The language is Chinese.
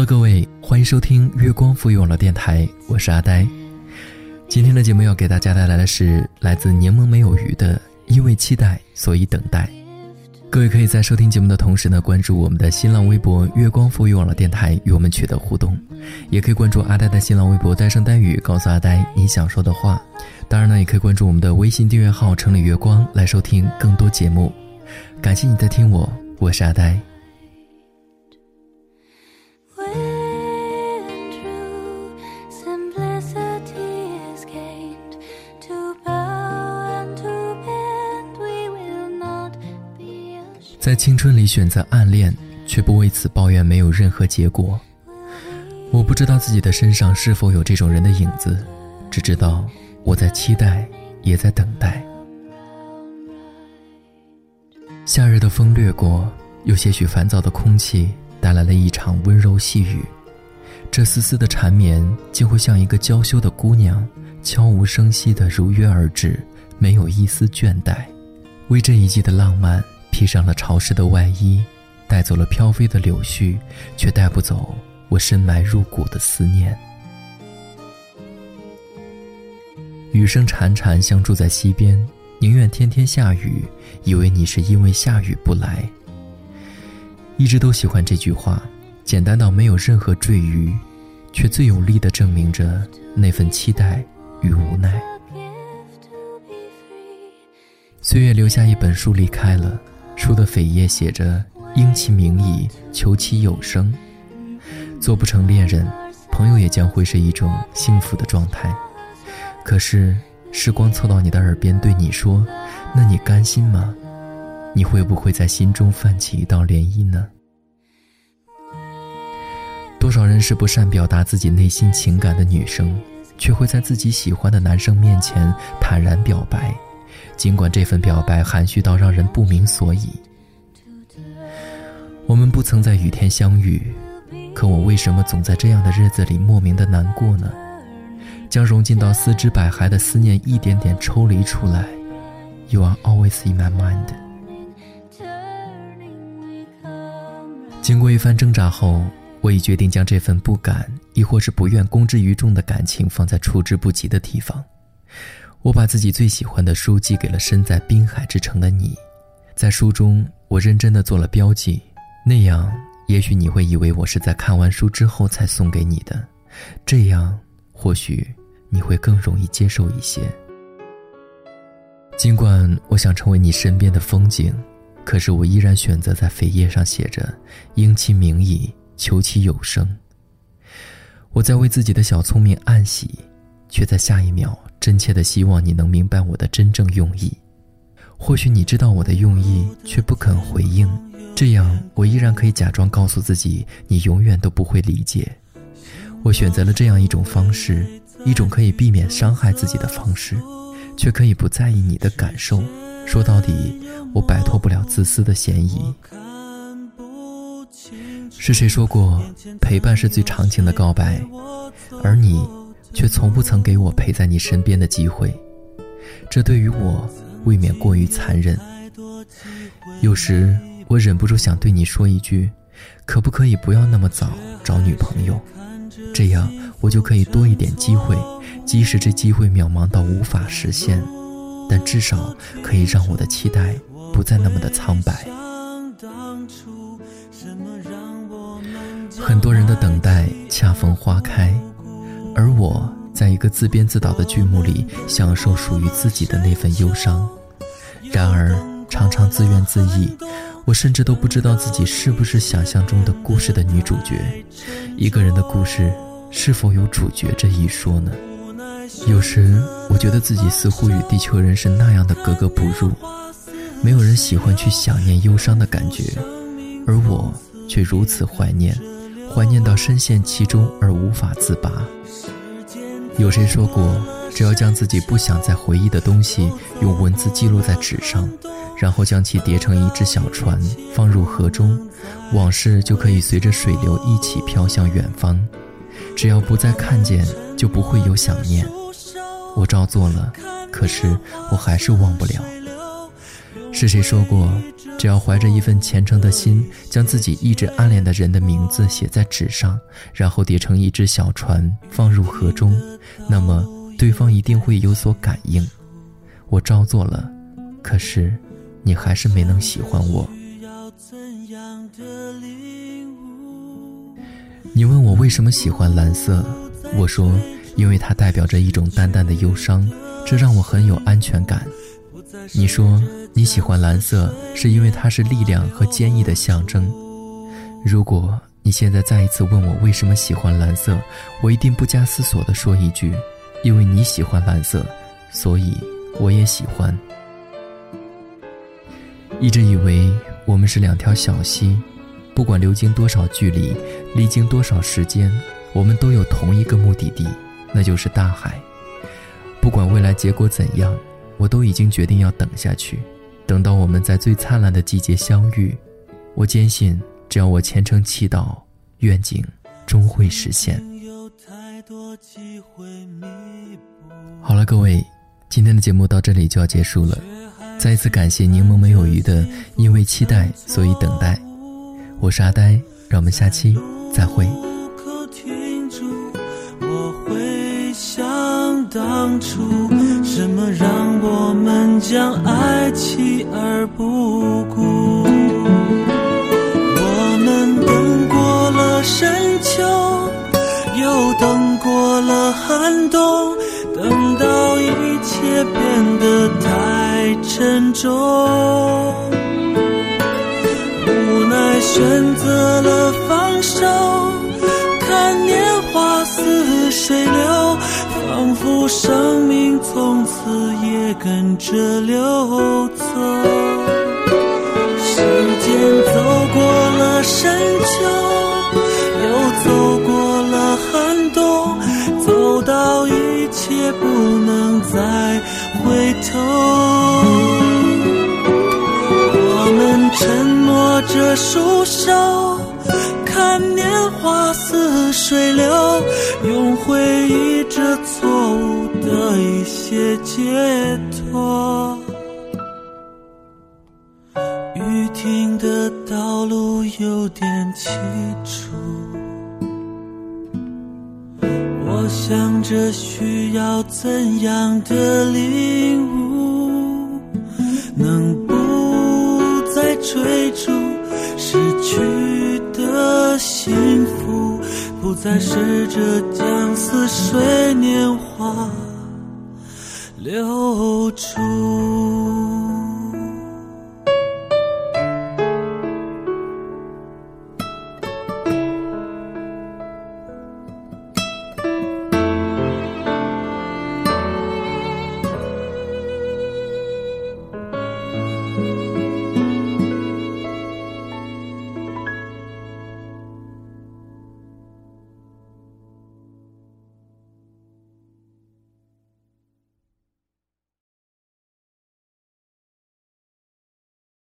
Hello，各位，欢迎收听月光赋予网络电台，我是阿呆。今天的节目要给大家带来的是来自柠檬没有鱼的《因为期待，所以等待》。各位可以在收听节目的同时呢，关注我们的新浪微博“月光赋予网络电台”，与我们取得互动；也可以关注阿呆的新浪微博“呆声呆语”，告诉阿呆你想说的话。当然呢，也可以关注我们的微信订阅号“城里月光”来收听更多节目。感谢你在听我，我是阿呆。在青春里选择暗恋，却不为此抱怨没有任何结果。我不知道自己的身上是否有这种人的影子，只知道我在期待，也在等待。夏日的风掠过，有些许烦躁的空气带来了一场温柔细雨。这丝丝的缠绵，竟会像一个娇羞的姑娘，悄无声息地如约而至，没有一丝倦怠，为这一季的浪漫。披上了潮湿的外衣，带走了飘飞的柳絮，却带不走我深埋入骨的思念。雨声潺潺，像住在溪边，宁愿天天下雨，以为你是因为下雨不来。一直都喜欢这句话，简单到没有任何赘余，却最有力的证明着那份期待与无奈。岁月留下一本书，离开了。书的扉页写着“应其名矣，求其有声”。做不成恋人，朋友也将会是一种幸福的状态。可是，时光凑到你的耳边对你说：“那你甘心吗？”你会不会在心中泛起一道涟漪呢？多少人是不善表达自己内心情感的女生，却会在自己喜欢的男生面前坦然表白。尽管这份表白含蓄到让人不明所以，我们不曾在雨天相遇，可我为什么总在这样的日子里莫名的难过呢？将融进到丝织百骸的思念一点点抽离出来，You are always in my mind。经过一番挣扎后，我已决定将这份不敢，亦或是不愿公之于众的感情放在触之不及的地方。我把自己最喜欢的书寄给了身在滨海之城的你，在书中我认真的做了标记，那样也许你会以为我是在看完书之后才送给你的，这样或许你会更容易接受一些。尽管我想成为你身边的风景，可是我依然选择在扉页上写着“应其名矣，求其有声”。我在为自己的小聪明暗喜，却在下一秒。真切的希望你能明白我的真正用意。或许你知道我的用意，却不肯回应，这样我依然可以假装告诉自己，你永远都不会理解。我选择了这样一种方式，一种可以避免伤害自己的方式，却可以不在意你的感受。说到底，我摆脱不了自私的嫌疑。是谁说过，陪伴是最长情的告白？而你。却从不曾给我陪在你身边的机会，这对于我未免过于残忍。有时我忍不住想对你说一句：可不可以不要那么早找女朋友？这样我就可以多一点机会，即使这机会渺茫到无法实现，但至少可以让我的期待不再那么的苍白。很多人的等待恰逢花开。而我在一个自编自导的剧目里，享受属于自己的那份忧伤。然而，常常自怨自艾，我甚至都不知道自己是不是想象中的故事的女主角。一个人的故事是否有主角这一说呢？有时，我觉得自己似乎与地球人是那样的格格不入。没有人喜欢去想念忧伤的感觉，而我却如此怀念。怀念到深陷其中而无法自拔。有谁说过，只要将自己不想再回忆的东西用文字记录在纸上，然后将其叠成一只小船放入河中，往事就可以随着水流一起飘向远方。只要不再看见，就不会有想念。我照做了，可是我还是忘不了。是谁说过？只要怀着一份虔诚的心，将自己一直暗恋的人的名字写在纸上，然后叠成一只小船放入河中，那么对方一定会有所感应。我照做了，可是你还是没能喜欢我。你问我为什么喜欢蓝色，我说，因为它代表着一种淡淡的忧伤，这让我很有安全感。你说你喜欢蓝色，是因为它是力量和坚毅的象征。如果你现在再一次问我为什么喜欢蓝色，我一定不加思索地说一句：因为你喜欢蓝色，所以我也喜欢。一直以为我们是两条小溪，不管流经多少距离，历经多少时间，我们都有同一个目的地，那就是大海。不管未来结果怎样，我都已经决定要等下去，等到我们在最灿烂的季节相遇。我坚信，只要我虔诚祈祷，愿景终会实现。好了，各位，今天的节目到这里就要结束了。再一次感谢柠檬没有鱼的，因为期待所以等待。我是阿呆，让我们下期再会。当初，什么让我们将爱弃而不顾？我们等过了深秋，又等过了寒冬，等到一切变得太……沉重，无奈选择了放手，生命从此也跟着流走。时间走过了深秋，又走过了寒冬，走到一切不能再回头。我们沉默着束手，看年华似水流，用回忆着误的一些解脱。雨停的道路有点凄楚，我想着需要怎样的领悟，能不再。追逐失去的幸福，不再试着将似水年华留住。